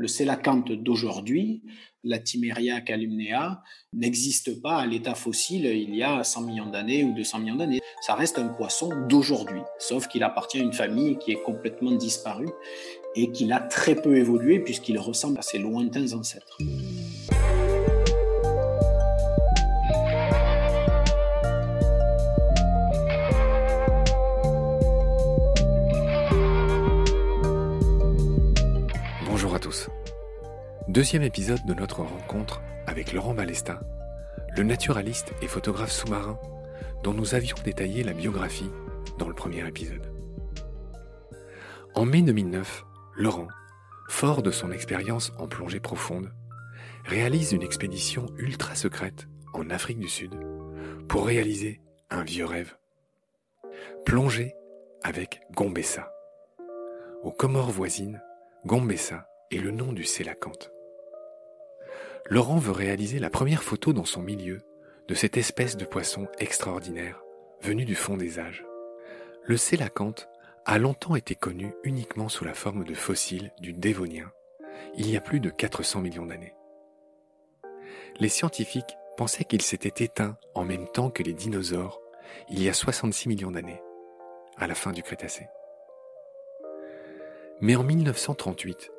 Le sélacanthe d'aujourd'hui, la Timeria calumnea, n'existe pas à l'état fossile il y a 100 millions d'années ou 200 millions d'années. Ça reste un poisson d'aujourd'hui, sauf qu'il appartient à une famille qui est complètement disparue et qu'il a très peu évolué puisqu'il ressemble à ses lointains ancêtres. Deuxième épisode de notre rencontre avec Laurent Balesta, le naturaliste et photographe sous-marin dont nous avions détaillé la biographie dans le premier épisode. En mai 2009, Laurent, fort de son expérience en plongée profonde, réalise une expédition ultra secrète en Afrique du Sud pour réaliser un vieux rêve. Plonger avec Gombessa. Aux Comores voisines, Gombessa est le nom du sélacanthe. Laurent veut réaliser la première photo dans son milieu de cette espèce de poisson extraordinaire venu du fond des âges. Le sélacanthe a longtemps été connu uniquement sous la forme de fossiles du Dévonien, il y a plus de 400 millions d'années. Les scientifiques pensaient qu'il s'était éteint en même temps que les dinosaures il y a 66 millions d'années, à la fin du Crétacé. Mais en 1938,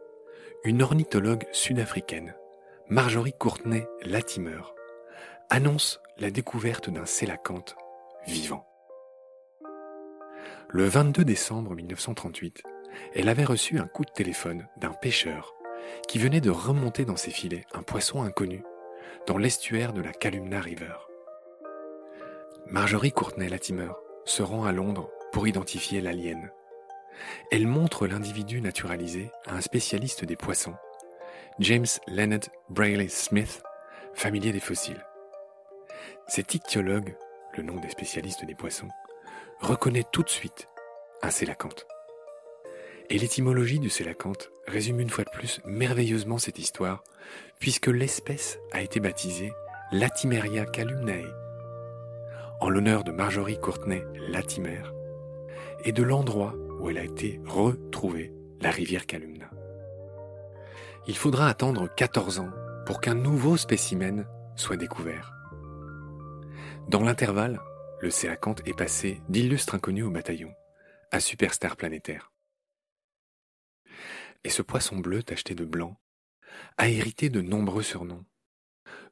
une ornithologue sud-africaine Marjorie Courtenay Latimer annonce la découverte d'un sélacanthe vivant. Le 22 décembre 1938, elle avait reçu un coup de téléphone d'un pêcheur qui venait de remonter dans ses filets un poisson inconnu dans l'estuaire de la Calumna River. Marjorie Courtenay Latimer se rend à Londres pour identifier l'alien. Elle montre l'individu naturalisé à un spécialiste des poissons James Leonard Brayley Smith, familier des fossiles. Cet ichthyologue, le nom des spécialistes des poissons, reconnaît tout de suite un sélacanthe. Et l'étymologie du sélacanthe résume une fois de plus merveilleusement cette histoire, puisque l'espèce a été baptisée Latimeria calumnae, en l'honneur de Marjorie Courtenay Latimer, et de l'endroit où elle a été retrouvée, la rivière Calumna il faudra attendre 14 ans pour qu'un nouveau spécimen soit découvert. Dans l'intervalle, le Céacanthe est passé d'illustre inconnu au bataillon à superstar planétaire. Et ce poisson bleu tacheté de blanc a hérité de nombreux surnoms,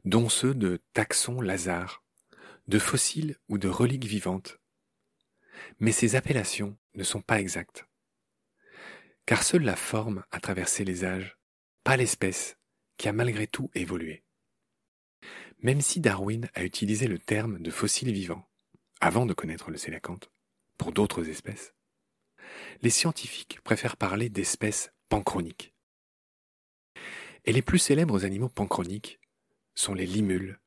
dont ceux de taxon Lazare, de fossiles ou de reliques vivantes. Mais ces appellations ne sont pas exactes, car seule la forme a traversé les âges pas l'espèce, qui a malgré tout évolué. Même si Darwin a utilisé le terme de fossile vivant, avant de connaître le sélacanthe, pour d'autres espèces, les scientifiques préfèrent parler d'espèces panchroniques. Et les plus célèbres animaux panchroniques sont les limules,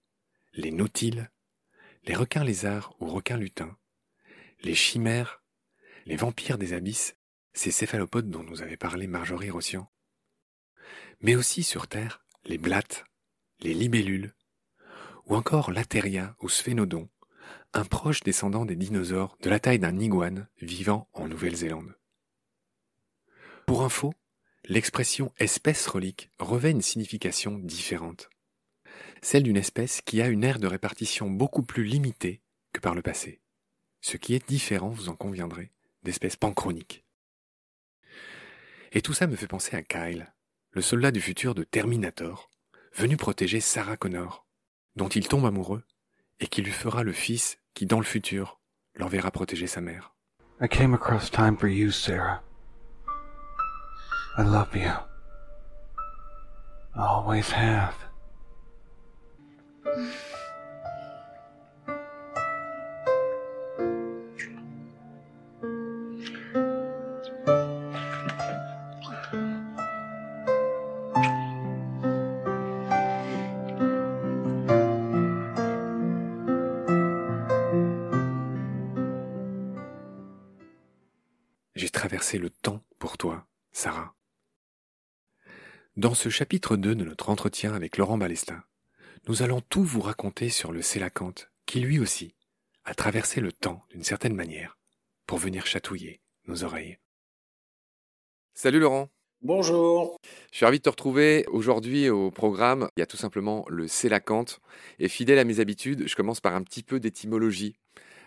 les nautiles, les requins lézards ou requins lutins, les chimères, les vampires des abysses, ces céphalopodes dont nous avait parlé Marjorie Rossian, mais aussi sur Terre les blattes, les libellules, ou encore l'atéria ou sphénodon, un proche descendant des dinosaures de la taille d'un iguane vivant en Nouvelle-Zélande. Pour info, l'expression espèce relique revêt une signification différente, celle d'une espèce qui a une aire de répartition beaucoup plus limitée que par le passé, ce qui est différent, vous en conviendrez, d'espèces panchroniques. Et tout ça me fait penser à Kyle, le soldat du futur de Terminator, venu protéger Sarah Connor, dont il tombe amoureux et qui lui fera le fils qui, dans le futur, l'enverra protéger sa mère. I came across time for you, Sarah. I love you. I always have. traverser le temps pour toi, Sarah. Dans ce chapitre 2 de notre entretien avec Laurent Balestin, nous allons tout vous raconter sur le Sélacanthe, qui lui aussi a traversé le temps d'une certaine manière pour venir chatouiller nos oreilles. Salut Laurent. Bonjour. Je suis ravi de te retrouver aujourd'hui au programme. Il y a tout simplement le sélacanthe. Et fidèle à mes habitudes, je commence par un petit peu d'étymologie.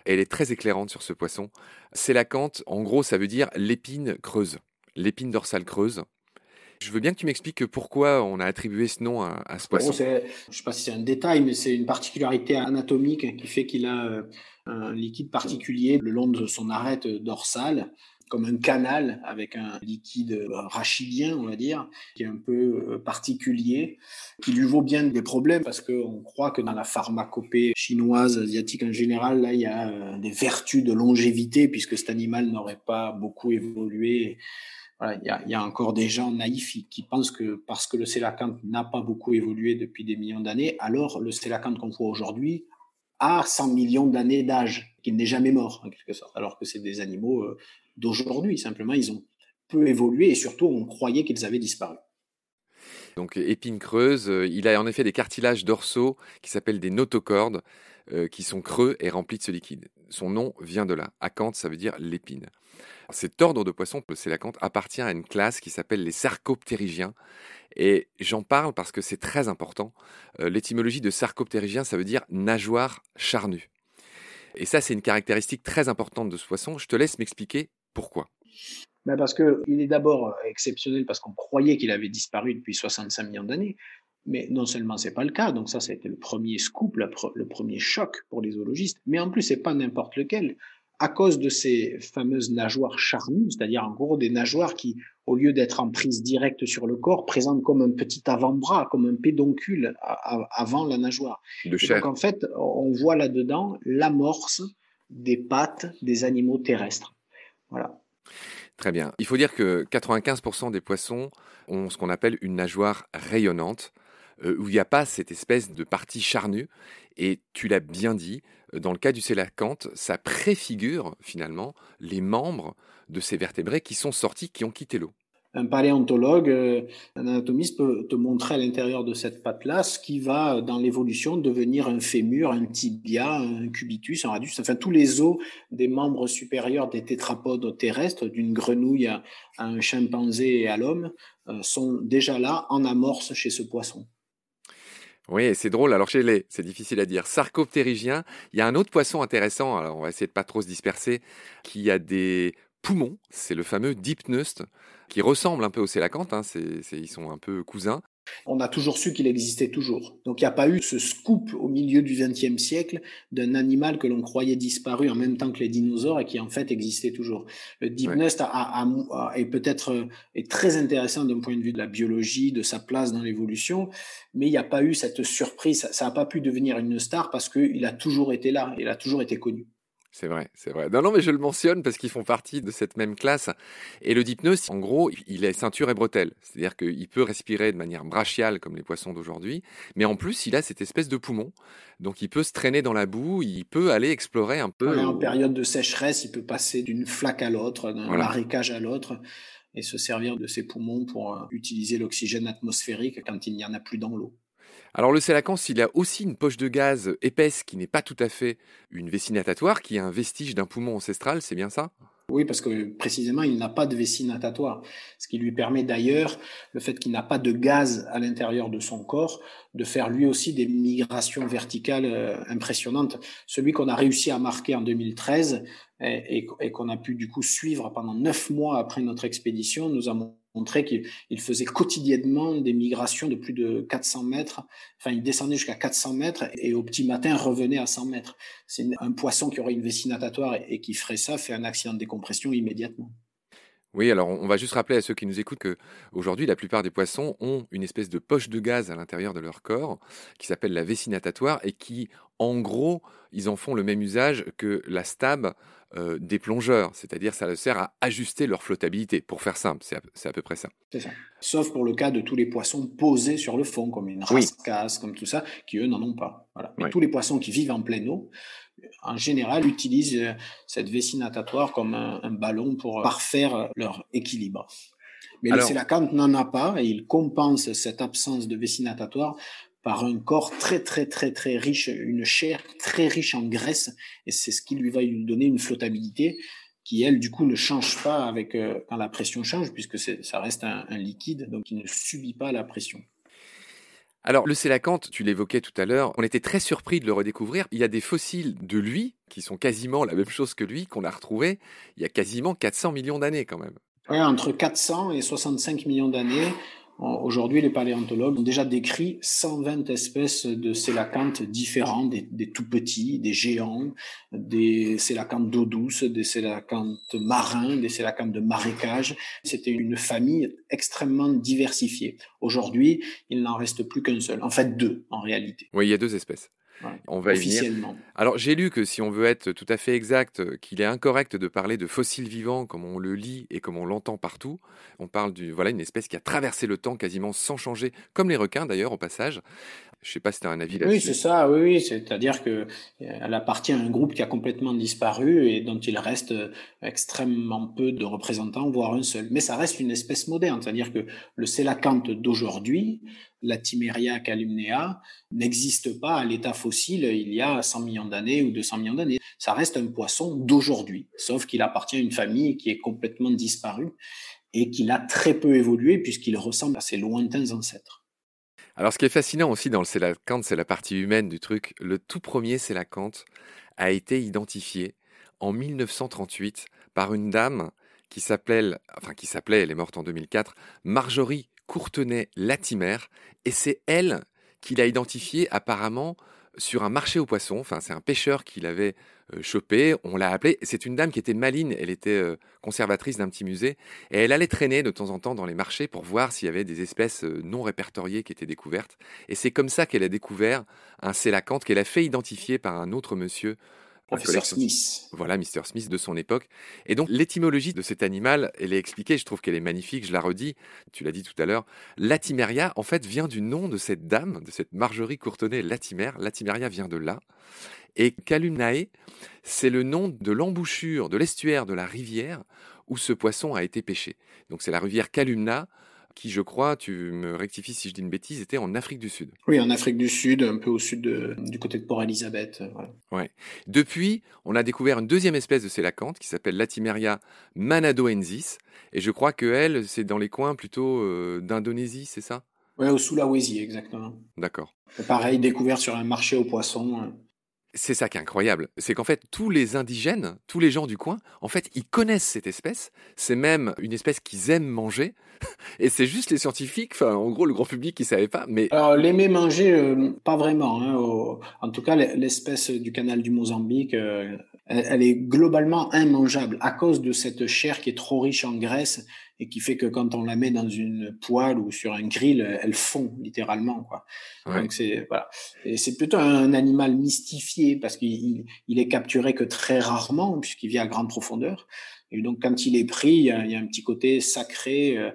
Elle est très éclairante sur ce poisson. Sélacanthe, en gros, ça veut dire l'épine creuse, l'épine dorsale creuse. Je veux bien que tu m'expliques pourquoi on a attribué ce nom à, ce poisson. je ne sais pas si c'est un détail, mais c'est une particularité anatomique qui fait qu'il a euh, un liquide particulier le long de son arête dorsale comme un canal avec un liquide euh, rachidien, on va dire, qui est un peu euh, particulier, qui lui vaut bien des problèmes parce qu'on croit que dans la pharmacopée chinoise, asiatique en général, là, il y a des vertus de longévité puisque cet animal n'aurait pas beaucoup évolué. Il, y a, encore des gens naïfs qui pensent que parce que le sélacanthe n'a pas beaucoup évolué depuis des millions d'années, alors le sélacanthe qu'on voit aujourd'hui a 100 millions d'années d'âge, qu'il n'est jamais mort en quelque sorte, alors que c'est des animaux euh, d'aujourd'hui. Simplement, ils ont peu évolué et surtout, on croyait qu'ils avaient disparu. Donc épine creuse, euh, il a en effet des cartilages dorsaux qui s'appellent des notocordes, euh, qui sont creux et remplis de ce liquide. Son nom vient de là. Acanthe, ça veut dire l'épine. Cet ordre de poissons, le sélacanthe, appartient à une classe qui s'appelle les sarcoptérygiens. Et j'en parle parce que c'est très important. L'étymologie de sarcoptérygien, ça veut dire nageoire charnue. Et ça, c'est une caractéristique très importante de ce poisson. Je te laisse m'expliquer pourquoi. Ben parce qu'il est d'abord exceptionnel parce qu'on croyait qu'il avait disparu depuis 65 millions d'années. Mais non seulement c'est pas le cas, donc ça, été le premier scoop, le premier choc pour les zoologistes, mais en plus, c'est pas n'importe lequel à cause de ces fameuses nageoires charnues, c'est-à-dire en gros des nageoires qui, au lieu d'être en prise directe sur le corps, présentent comme un petit avant-bras, comme un pédoncule avant la nageoire. donc en fait, on voit là-dedans l'amorce des pattes des animaux terrestres. Voilà. Très bien. Il faut dire que 95% des poissons ont ce qu'on appelle une nageoire rayonnante, euh, où il n'y a pas cette espèce de partie charnue. Et tu l'as bien dit, euh, dans le cas du sélacanthe, ça préfigure finalement les membres de ces vertébrés qui sont sortis, qui ont quitté l'eau. Un paléontologue, euh, un anatomiste peut te montrer à l'intérieur de cette patte-là ce qui va, dans l'évolution, devenir un fémur, un tibia, un cubitus, un radius, enfin tous les os des membres supérieurs des tétrapodes terrestres, d'une grenouille à, un chimpanzé et à l'homme, sont déjà là en amorce chez ce poisson. Oui, c'est drôle. Alors chez les, c'est difficile à dire. Sarcoptérygien. Il y a un autre poisson intéressant. Alors on va essayer de pas trop se disperser. Qui a des poumons. C'est le fameux Dipneust qui ressemble un peu au sélacanthe. Hein. ils sont un peu cousins. On a toujours su qu'il existait toujours. Donc il n'y a pas eu ce scoop au milieu du XXe siècle d'un animal que l'on croyait disparu en même temps que les dinosaures et qui en fait existait toujours. Le Dipnest est peut-être euh, est très intéressant d'un point de vue de la biologie, de sa place dans l'évolution, mais il n'y a pas eu cette surprise. Ça n'a pas pu devenir une star parce qu'il a toujours été là, il a toujours été connu. C'est vrai, c'est vrai. Non, non, mais je le mentionne parce qu'ils font partie de cette même classe. Et le dipneus, en gros, il est ceinture et bretelle. C'est-à-dire qu'il peut respirer de manière brachiale comme les poissons d'aujourd'hui, mais en plus, il a cette espèce de poumon. Donc, il peut se traîner dans la boue, il peut aller explorer un peu. en période de sécheresse, il peut passer d'une flaque à l'autre, d'un marécage à l'autre et se servir de ses poumons pour euh, utiliser l'oxygène atmosphérique quand il n'y en a plus dans l'eau. Alors le sélacanthe, il a aussi une poche de gaz épaisse qui n'est pas tout à fait une vessie natatoire, qui est un vestige d'un poumon ancestral, c'est bien ça? Oui, parce que précisément, il n'a pas de vessie natatoire, ce qui lui permet d'ailleurs, le fait qu'il n'a pas de gaz à l'intérieur de son corps, de faire lui aussi des migrations verticales euh, impressionnantes. Celui qu'on a réussi à marquer en 2013 et, et qu'on a pu du coup suivre pendant neuf mois après notre expédition, nous avons montré qu'il faisait quotidiennement des migrations de plus de 400 mètres. Enfin, il descendait jusqu'à 400 mètres et au petit matin revenait à 100 mètres. C'est un poisson qui aurait une vessie natatoire et qui ferait ça fait un accident de décompression immédiatement. Oui, alors on va juste rappeler à ceux qui nous écoutent que aujourd'hui, la plupart des poissons ont une espèce de poche de gaz à l'intérieur de leur corps qui s'appelle la vessie natatoire et qui, en gros, ils en font le même usage que la stab euh, des plongeurs, c'est-à-dire ça leur sert à ajuster leur flottabilité, pour faire simple, c'est à, peu près ça. ça. Sauf pour le cas de tous les poissons posés sur le fond, comme une rascasse, comme tout ça, qui eux n'en ont pas. Voilà. Mais tous les poissons qui vivent en pleine eau, en général, utilisent euh, cette vessie natatoire comme un, ballon pour parfaire leur équilibre. Mais Alors, le sélacanthe n'en a pas et il compense cette absence de vessie natatoire par un corps très très très très riche, une chair très riche en graisse, et c'est ce qui lui va lui donner une flottabilité qui elle du coup ne change pas avec euh, quand la pression change puisque ça reste un, liquide donc il ne subit pas la pression. Alors le sélacanthe, tu l'évoquais tout à l'heure, on était très surpris de le redécouvrir. Il y a des fossiles de lui qui sont quasiment la même chose que lui qu'on a retrouvé il y a quasiment 400 millions d'années quand même. Oui, entre 400 et 65 millions d'années. Aujourd'hui, les paléontologues ont déjà décrit 120 espèces de sélacantes différents, des, tout petits, des géants, des sélacantes d'eau douce, des sélacantes marins, des sélacantes de marécage. C'était une famille extrêmement diversifiée. Aujourd'hui, il n'en reste plus qu'un seul. En fait, deux, en réalité. Oui, il y a deux espèces on va y venir. Alors j'ai lu que si on veut être tout à fait exact, qu'il est incorrect de parler de fossiles vivants comme on le lit et comme on l'entend partout. On parle d'une voilà une espèce qui a traversé le temps quasiment sans changer, comme les requins d'ailleurs au passage. Je sais pas si tu as un avis là-dessus. Oui, c'est ça, oui, oui. c'est-à-dire qu'elle euh, appartient à un groupe qui a complètement disparu et dont il reste euh, extrêmement peu de représentants, voire un seul. Mais ça reste une espèce moderne, c'est-à-dire que le sélacanthe d'aujourd'hui, la Timeria calumnea, n'existe pas à l'état fossile il y a 100 millions d'années ou 200 millions d'années. Ça reste un poisson d'aujourd'hui, sauf qu'il appartient à une famille qui est complètement disparue et qu'il a très peu évolué puisqu'il ressemble à ses lointains ancêtres. Alors, ce qui est fascinant aussi dans le sélacanthe, c'est la partie humaine du truc. Le tout premier sélacanthe a été identifié en 1938 par une dame qui s'appelait, elle est morte en 2004, Marjorie Courtenay-Latimer, et c'est elle qui l'a identifié apparemment sur un marché aux poissons. Enfin, c'est un pêcheur qui l'avait euh, chopé. On l'a appelé. C'est une dame qui était maline. Elle était euh, conservatrice d'un petit musée. Et elle allait traîner de temps en temps dans les marchés pour voir s'il y avait des espèces euh, non répertoriées qui étaient découvertes. Et c'est comme ça qu'elle a découvert un sélacanthe qu'elle a fait identifier par un autre monsieur Professeur Smith. Voilà, Mr. Smith de son époque. Et donc, l'étymologie de cet animal, elle est expliquée, je trouve qu'elle est magnifique, je la redis, tu l'as dit tout à l'heure. Latimeria, en fait, vient du nom de cette dame, de cette Marjorie Courtenay Latimer. Latimeria vient de là. Et Calumnae, c'est le nom de l'embouchure, de l'estuaire de la rivière où ce poisson a été pêché. Donc, c'est la rivière Calumna, qui, je crois, tu me rectifies si je dis une bêtise, était en Afrique du Sud. Oui, en Afrique du Sud, un peu au sud du côté de Port-Elizabeth. Euh, ouais. Depuis, on a découvert une deuxième espèce de sélacanthe qui s'appelle Latimeria manadoensis. Et je crois que elle, c'est dans les coins plutôt euh, d'Indonésie, c'est ça? Oui, au Sulawesi, exactement. D'accord. Pareil, découvert sur un marché aux poissons. C'est ça qui est incroyable, c'est qu'en fait tous les indigènes, tous les gens du coin, en fait ils connaissent cette espèce, c'est même une espèce qu'ils aiment manger, et c'est juste les scientifiques, en gros le grand public qui savait pas. Mais alors l'aimer manger, euh, pas vraiment. Hein, en tout cas l'espèce du canal du Mozambique, euh, elle, est globalement immangeable à cause de cette chair qui est trop riche en graisse et qui fait que quand on la met dans une poêle ou sur un grill, elle fond littéralement quoi. Donc c'est voilà. Et c'est plutôt un animal mystifié parce qu'il il est capturé que très rarement puisqu'il vit à grande profondeur. Et donc quand il est pris, il y a, il y a un petit côté sacré. Euh,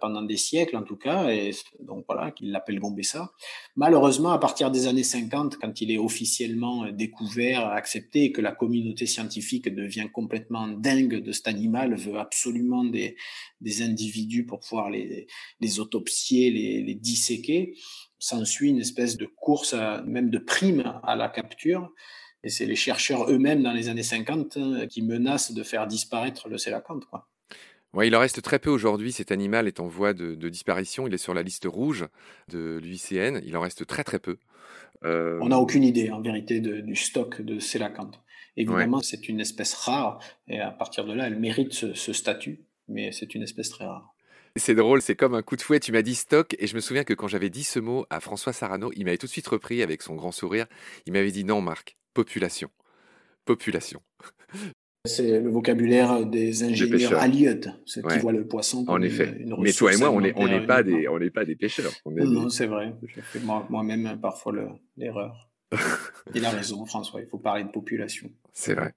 pendant des siècles en tout cas, et donc voilà, qu'il l'appelle Gombessa. Malheureusement, à partir des années 50, quand il est officiellement euh, découvert, accepté, et que la communauté scientifique devient complètement dingue de cet animal, veut absolument des, individus pour pouvoir les, autopsier, les, disséquer, s'ensuit une espèce de course, même de prime à la capture. Et c'est les chercheurs eux-mêmes dans les années 50 euh, qui menacent de faire disparaître le sélacanthe. Quoi. Ouais, il en reste très peu aujourd'hui. Cet animal est en voie de, disparition. Il est sur la liste rouge de l'UICN. Il en reste très très peu. Euh, On n'a aucune idée, en vérité, du stock de célacanthe. Évidemment, c'est une espèce rare, et à partir de là, elle mérite ce, statut, mais c'est une espèce très rare. C'est drôle, c'est comme un coup de fouet. Tu m'as dit stock, et je me souviens que quand j'avais dit ce mot à François Sarano, il m'avait tout de suite repris avec son grand sourire. Il m'avait dit non, Marc, population. Population. C'est le vocabulaire des ingénieurs halieutes, ceux qui voient le poisson comme en effet. Mais toi et moi, on n'est pas des on n'est pas des pêcheurs. non, c'est vrai. Je fais moi-même parfois l'erreur. il a raison, François. Il faut parler de population. C'est vrai.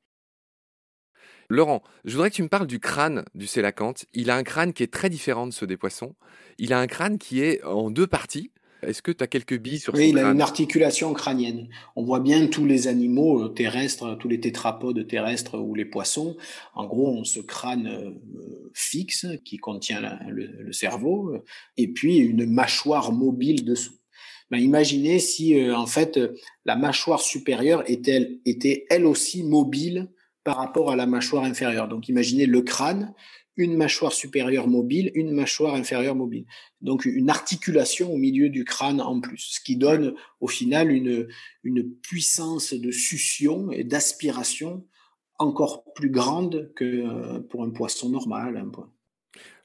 Laurent, je voudrais que tu me parles du crâne du sélacanthe. Il a un crâne qui est très différent de ceux des poissons. Il a un crâne qui est en deux parties. Est-ce que tu as quelques billes sur Oui, il a une articulation crânienne. On voit bien tous les animaux euh, terrestres, tous les tétrapodes terrestres ou les poissons. En gros, on ce crâne euh, fixe qui contient le, cerveau euh, et puis une mâchoire mobile dessous. Ben, imaginez si en fait la mâchoire supérieure était, était elle aussi mobile par rapport à la mâchoire inférieure. Donc imaginez le crâne, une mâchoire supérieure mobile, une mâchoire inférieure mobile. Donc une articulation au milieu du crâne en plus, ce qui donne au final une, une puissance de succion et d'aspiration encore plus grande que euh, pour un poisson normal.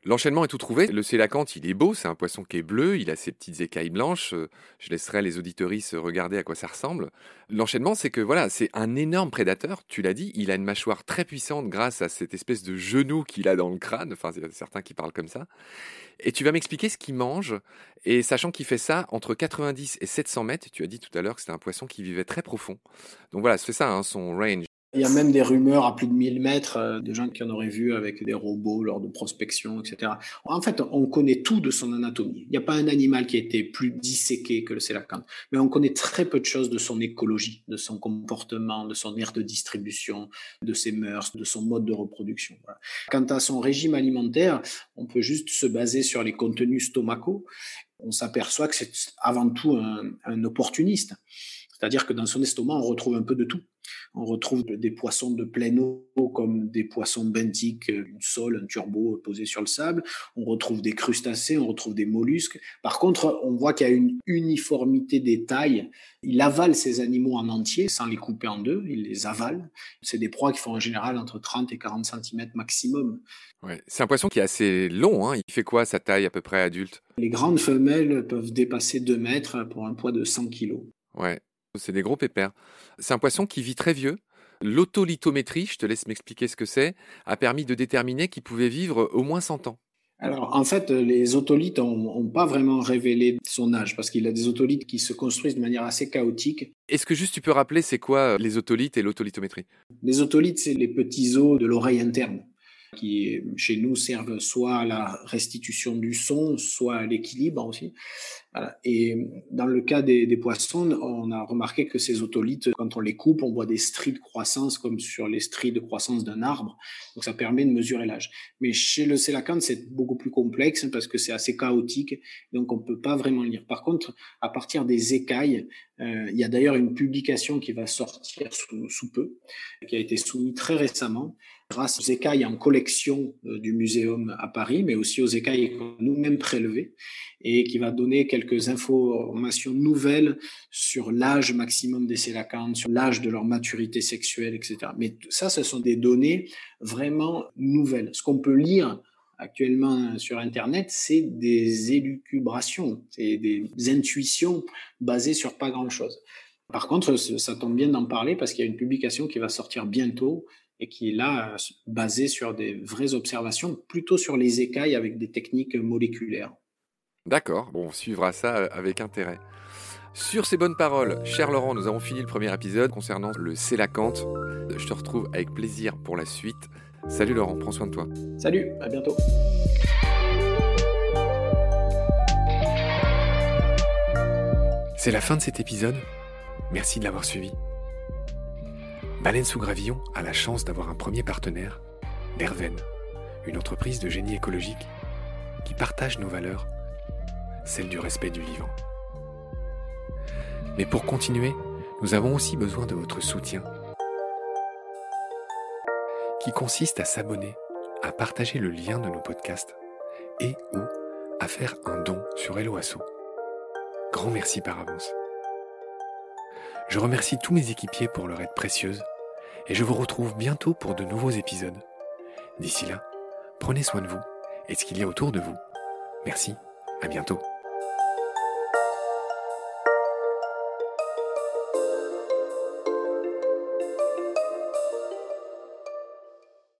L'enchaînement est tout trouvé. Le sélacanthe, il est beau, c'est un poisson qui est bleu, il a ses petites écailles blanches. Euh, je laisserai les auditoristes regarder à quoi ça ressemble. L'enchaînement, c'est que voilà, c'est un énorme prédateur, tu l'as dit, il a une mâchoire très puissante grâce à cette espèce de genou qu'il a dans le crâne, enfin, il y a certains qui parlent comme ça. Et tu vas m'expliquer ce qu'il mange, et sachant qu'il fait ça entre 90 et 700 mètres, tu as dit tout à l'heure que c'était un poisson qui vivait très profond. Donc voilà, c'est ça, hein, son range. Il y a même des rumeurs à plus de 1000 mètres euh, de gens qui en auraient vu avec des robots lors de prospection, etc. En fait, on connaît tout de son anatomie. Il n'y a pas un animal qui a été plus disséqué que le sélacanthe, mais on connaît très peu de choses de son écologie, de son comportement, de son aire de distribution, de ses mœurs, de son mode de reproduction. Quant à son régime alimentaire, on peut juste se baser sur les contenus stomacaux. On s'aperçoit que c'est avant tout un, un opportuniste. C'est-à-dire que dans son estomac, on retrouve un peu de tout. On retrouve des poissons de pleine eau comme des poissons benthiques, une sole, un turbo posé sur le sable. On retrouve des crustacés, on retrouve des mollusques. Par contre, on voit qu'il y a une uniformité des tailles. Il avale ces animaux en entier sans les couper en deux, il les avale. C'est des proies qui font en général entre 30 et 40 cm maximum. Ouais. C'est un poisson qui est assez long. Hein. Il fait quoi sa taille à peu près adulte? Les grandes femelles peuvent dépasser 2 mètres pour un poids de 100 kg. Ouais. C'est des gros pépères. C'est un poisson qui vit très vieux. L'autolithométrie, je te laisse m'expliquer ce que c'est, a permis de déterminer qu'il pouvait vivre au moins 100 ans. Alors, en fait, les otolithes n'ont pas vraiment révélé son âge parce qu'il a des otolithes qui se construisent de manière assez chaotique. Est-ce que juste tu peux rappeler c'est quoi euh, les otolithes et l'autolithométrie? Les otolithes, c'est les petits os de l'oreille interne qui chez nous servent soit à la restitution du son, soit à l'équilibre aussi. Et dans le cas des, poissons, on a remarqué que ces otolithes, quand on les coupe, on voit des stries de croissance comme sur les stries de croissance d'un arbre. Donc ça permet de mesurer l'âge. Mais chez le sélacanthe, c'est beaucoup plus complexe parce que c'est assez chaotique, donc on peut pas vraiment lire. Par contre, à partir des écailles, euh, il y a d'ailleurs une publication qui va sortir sous, peu, qui a été soumise très récemment grâce aux écailles en collection euh, du muséum à Paris, mais aussi aux écailles nous-mêmes prélevées, et qui va donner quelques informations nouvelles sur l'âge maximum des sélacantes, sur l'âge de leur maturité sexuelle, etc. Mais ça, ce sont des données vraiment nouvelles. Ce qu'on peut lire actuellement sur Internet, c'est des élucubrations, c'est des intuitions basées sur pas grand-chose. Par contre, ça tombe bien d'en parler parce qu'il y a une publication qui va sortir bientôt et qui est là basée sur des vraies observations, plutôt sur les écailles avec des techniques moléculaires. D'accord, bon, on suivra ça euh, avec intérêt. Sur ces bonnes paroles, cher Laurent, nous avons fini le premier épisode concernant le Célacanthe. Je te retrouve avec plaisir pour la suite. Salut Laurent, prends soin de toi. Salut, à bientôt. C'est la fin de cet épisode. Merci de l'avoir suivi. Baleine sous gravillon a la chance d'avoir un premier partenaire, Derven, une entreprise de génie écologique qui partage nos valeurs, celles du respect du vivant. Mais pour continuer, nous avons aussi besoin de votre soutien, qui consiste à s'abonner, à partager le lien de nos podcasts et ou à faire un don sur Helloasso. Grand merci par avance. Je remercie tous mes équipiers pour leur aide précieuse et je vous retrouve bientôt pour de nouveaux épisodes. D'ici là, prenez soin de vous et de ce qu'il y a autour de vous. Merci, à bientôt.